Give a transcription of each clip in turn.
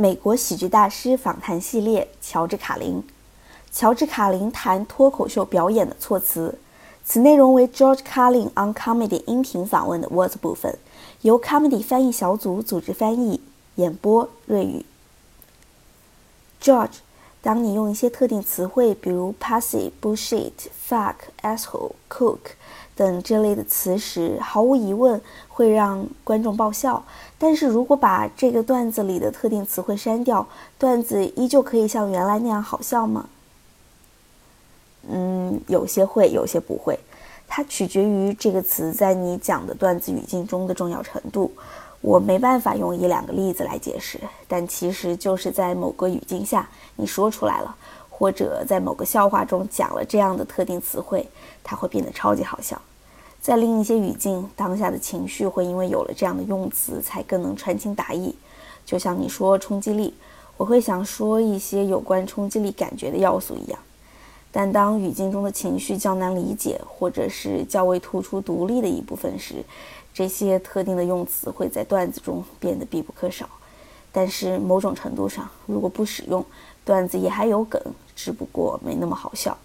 美国喜剧大师访谈系列《乔治·卡林》。乔治·卡林谈脱口秀表演的措辞。此内容为 George Carlin on Comedy 音频访问的 Words 部分，由 Comedy 翻译小组组织翻译、演播。瑞语。George，当你用一些特定词汇，比如 pussy、bullshit、fuck、asshole、cook 等这类的词时，毫无疑问会让观众爆笑。但是如果把这个段子里的特定词汇删掉，段子依旧可以像原来那样好笑吗？嗯，有些会，有些不会，它取决于这个词在你讲的段子语境中的重要程度。我没办法用一两个例子来解释，但其实就是在某个语境下你说出来了，或者在某个笑话中讲了这样的特定词汇，它会变得超级好笑。在另一些语境，当下的情绪会因为有了这样的用词才更能传情达意。就像你说冲击力，我会想说一些有关冲击力感觉的要素一样。但当语境中的情绪较难理解，或者是较为突出独立的一部分时，这些特定的用词会在段子中变得必不可少。但是某种程度上，如果不使用，段子也还有梗，只不过没那么好笑。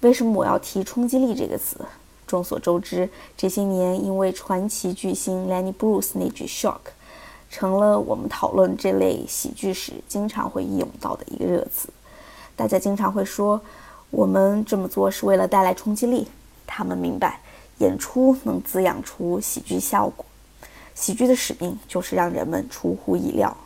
为什么我要提“冲击力”这个词？众所周知，这些年因为传奇巨星 Lenny Bruce 那句 “shock”，成了我们讨论这类喜剧时经常会应用到的一个热词。大家经常会说，我们这么做是为了带来冲击力。他们明白，演出能滋养出喜剧效果，喜剧的使命就是让人们出乎意料。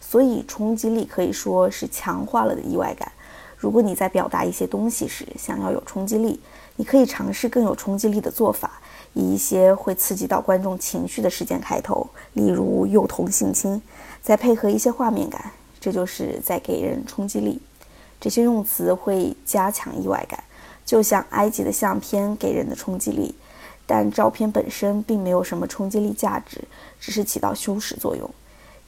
所以，冲击力可以说是强化了的意外感。如果你在表达一些东西时想要有冲击力，你可以尝试更有冲击力的做法，以一些会刺激到观众情绪的事件开头，例如幼童性侵，再配合一些画面感，这就是在给人冲击力。这些用词会加强意外感，就像埃及的相片给人的冲击力，但照片本身并没有什么冲击力价值，只是起到修饰作用。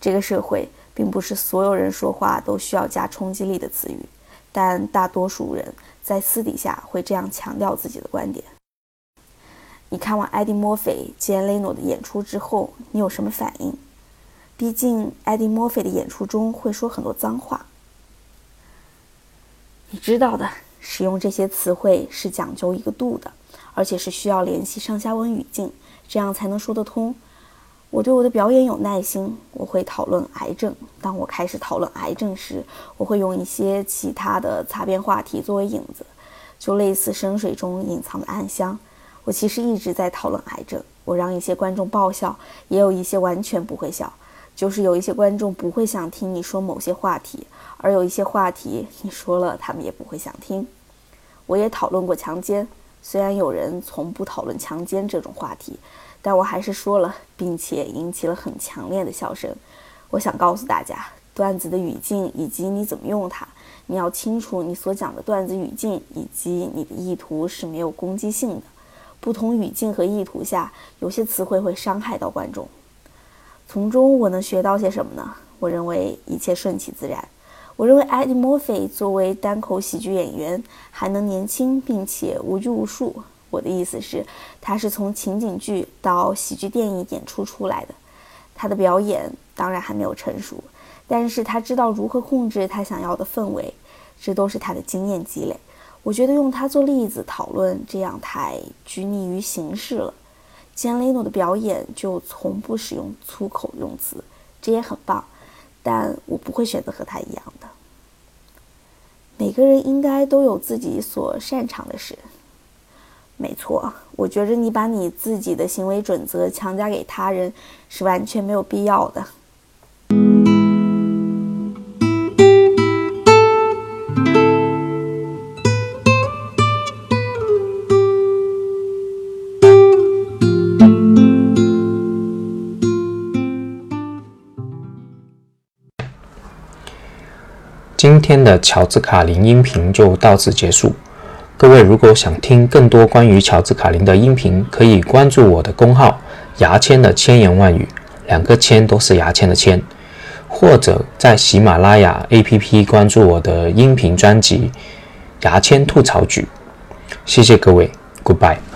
这个社会并不是所有人说话都需要加冲击力的词语，但大多数人在私底下会这样强调自己的观点。你看完艾迪·墨菲、吉恩·雷诺的演出之后，你有什么反应？毕竟艾迪·墨菲的演出中会说很多脏话。你知道的，使用这些词汇是讲究一个度的，而且是需要联系上下文语境，这样才能说得通。我对我的表演有耐心，我会讨论癌症。当我开始讨论癌症时，我会用一些其他的擦边话题作为引子，就类似深水中隐藏的暗香。我其实一直在讨论癌症，我让一些观众爆笑，也有一些完全不会笑，就是有一些观众不会想听你说某些话题。而有一些话题，你说了，他们也不会想听。我也讨论过强奸，虽然有人从不讨论强奸这种话题，但我还是说了，并且引起了很强烈的笑声。我想告诉大家，段子的语境以及你怎么用它，你要清楚你所讲的段子语境以及你的意图是没有攻击性的。不同语境和意图下，有些词汇会伤害到观众。从中我能学到些什么呢？我认为一切顺其自然。我认为 Eddie Murphy 作为单口喜剧演员还能年轻并且无拘无束。我的意思是，他是从情景剧到喜剧电影演出出来的。他的表演当然还没有成熟，但是他知道如何控制他想要的氛围，这都是他的经验积累。我觉得用他做例子讨论这样太拘泥于形式了。吉安雷诺的表演就从不使用粗口用词，这也很棒。但我不会选择和他一样的。每个人应该都有自己所擅长的事。没错，我觉着你把你自己的行为准则强加给他人是完全没有必要的。今天的乔治卡林音频就到此结束。各位如果想听更多关于乔治卡林的音频，可以关注我的公号“牙签的千言万语”，两个“签”都是牙签的“签”，或者在喜马拉雅 APP 关注我的音频专辑《牙签吐槽局》。谢谢各位，Goodbye。